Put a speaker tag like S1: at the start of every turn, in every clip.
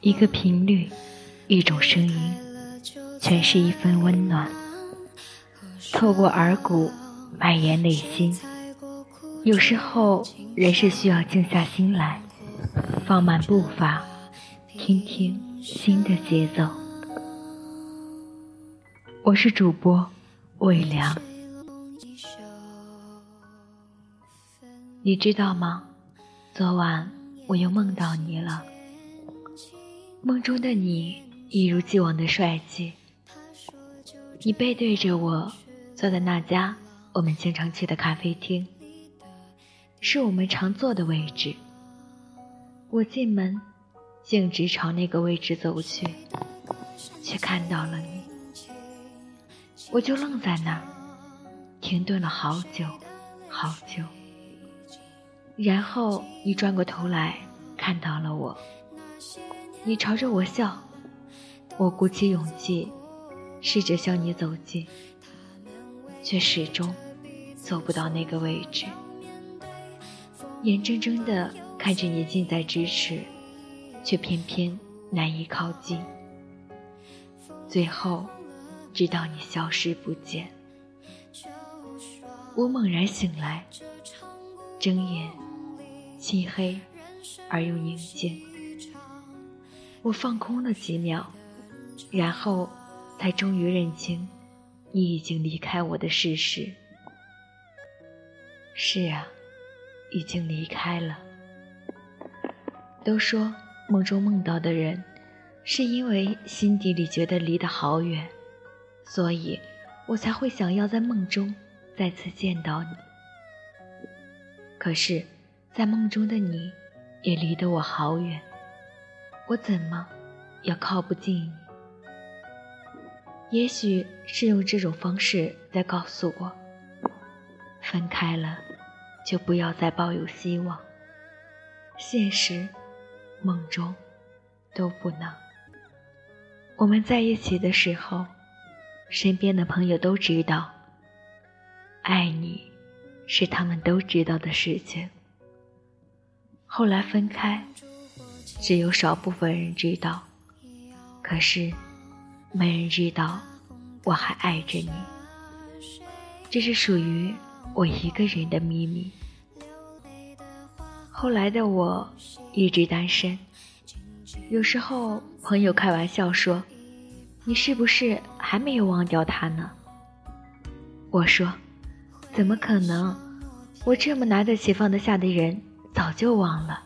S1: 一个频率，一种声音，全是一份温暖，透过耳骨蔓延内心。有时候，人是需要静下心来，放慢步伐，听听心的节奏。我是主播魏良。你知道吗？昨晚我又梦到你了。梦中的你一如既往的帅气。你背对着我，坐在那家我们经常去的咖啡厅，是我们常坐的位置。我进门，径直朝那个位置走去，却看到了你。我就愣在那儿，停顿了好久，好久。然后你转过头来，看到了我。你朝着我笑，我鼓起勇气，试着向你走近，却始终走不到那个位置。眼睁睁地看着你近在咫尺，却偏偏难以靠近。最后，直到你消失不见，我猛然醒来，睁眼。漆黑而又宁静，我放空了几秒，然后才终于认清你已经离开我的事实。是啊，已经离开了。都说梦中梦到的人，是因为心底里觉得离得好远，所以我才会想要在梦中再次见到你。可是。在梦中的你，也离得我好远，我怎么也靠不近你。也许是用这种方式在告诉我，分开了，就不要再抱有希望。现实、梦中都不能。我们在一起的时候，身边的朋友都知道，爱你是他们都知道的事情。后来分开，只有少部分人知道，可是没人知道我还爱着你。这是属于我一个人的秘密。后来的我一直单身，有时候朋友开玩笑说：“你是不是还没有忘掉他呢？”我说：“怎么可能？我这么拿得起放得下的人。”早就忘了，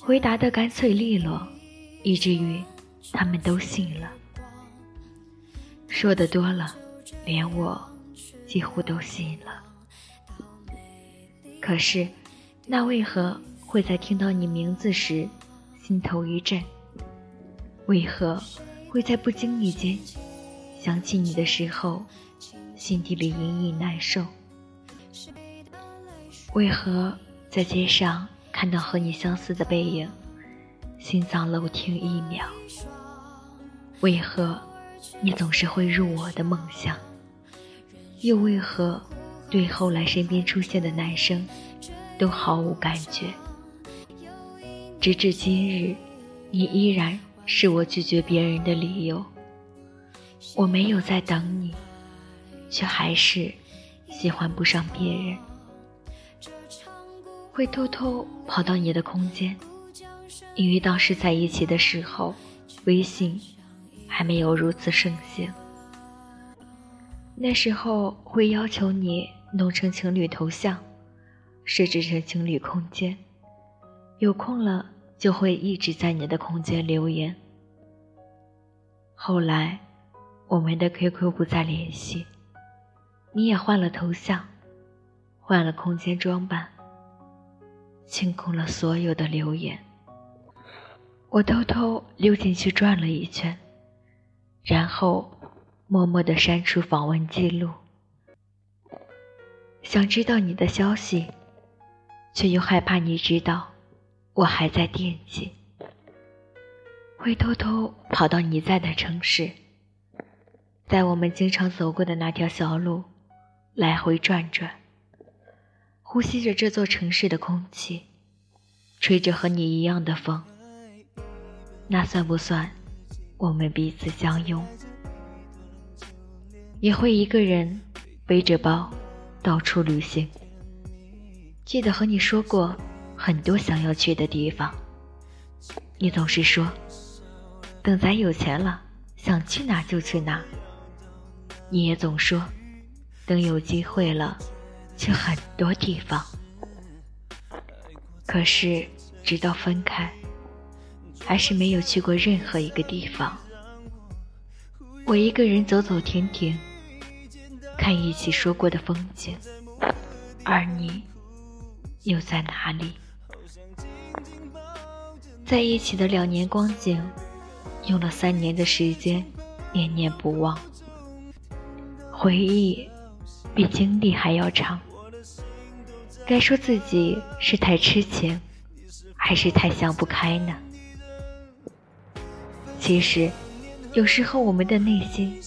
S1: 回答的干脆利落，以至于他们都信了。说的多了，连我几乎都信了。可是，那为何会在听到你名字时心头一震？为何会在不经意间想起你的时候，心底里隐隐难受？为何在街上看到和你相似的背影，心脏漏停一秒？为何你总是会入我的梦乡？又为何对后来身边出现的男生都毫无感觉？直至今日，你依然是我拒绝别人的理由。我没有在等你，却还是喜欢不上别人。会偷偷跑到你的空间，因为当时在一起的时候，微信还没有如此盛行。那时候会要求你弄成情侣头像，设置成情侣空间，有空了就会一直在你的空间留言。后来，我们的 QQ 不再联系，你也换了头像，换了空间装扮。清空了所有的留言，我偷偷溜进去转了一圈，然后默默地删除访问记录。想知道你的消息，却又害怕你知道我还在惦记。会偷偷跑到你在的城市，在我们经常走过的那条小路来回转转。呼吸着这座城市的空气，吹着和你一样的风，那算不算我们彼此相拥？也会一个人背着包到处旅行。记得和你说过很多想要去的地方，你总是说等咱有钱了，想去哪就去哪。你也总说等有机会了，去很多地方。可是直到分开，还是没有去过任何一个地方。我一个人走走停停。看一起说过的风景，而你又在哪里？在一起的两年光景，用了三年的时间念念不忘。回忆比经历还要长。该说自己是太痴情，还是太想不开呢？其实，有时候我们的内心。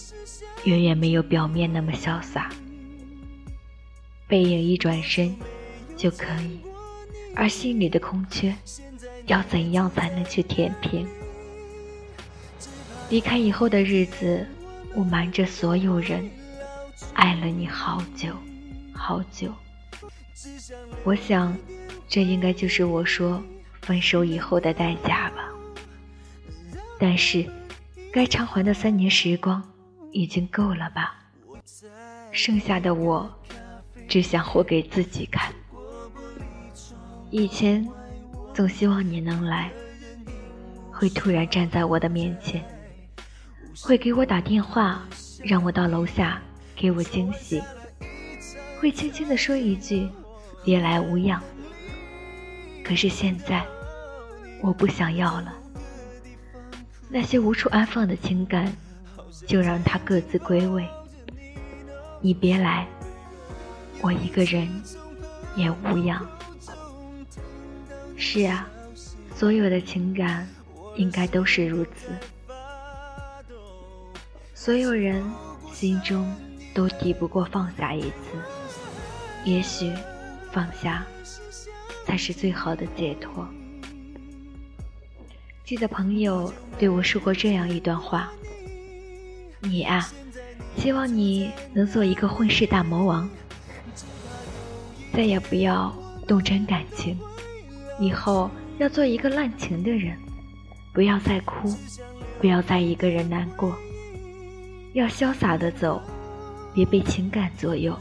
S1: 远远没有表面那么潇洒，背影一转身就可以，而心里的空缺，要怎样才能去填平？离开以后的日子，我瞒着所有人，爱了你好久好久。我想，这应该就是我说分手以后的代价吧。但是，该偿还的三年时光。已经够了吧？剩下的我，只想活给自己看。以前总希望你能来，会突然站在我的面前，会给我打电话，让我到楼下给我惊喜，会轻轻地说一句“别来无恙”。可是现在，我不想要了，那些无处安放的情感。就让它各自归位，你别来，我一个人也无恙。是啊，所有的情感应该都是如此。所有人心中都抵不过放下一次，也许放下才是最好的解脱。记得朋友对我说过这样一段话。你啊，希望你能做一个混世大魔王，再也不要动真感情。以后要做一个滥情的人，不要再哭，不要再一个人难过，要潇洒的走，别被情感左右。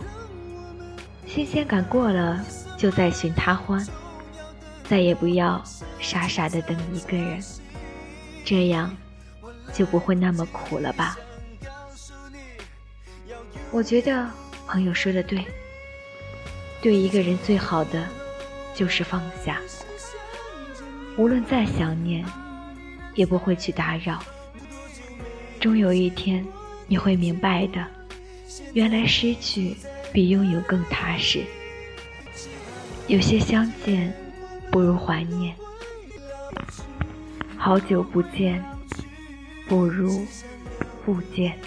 S1: 新鲜感过了，就再寻他欢，再也不要傻傻的等一个人，这样就不会那么苦了吧。我觉得朋友说的对，对一个人最好的就是放下。无论再想念，也不会去打扰。终有一天你会明白的，原来失去比拥有更踏实。有些相见不如怀念，好久不见不如不见。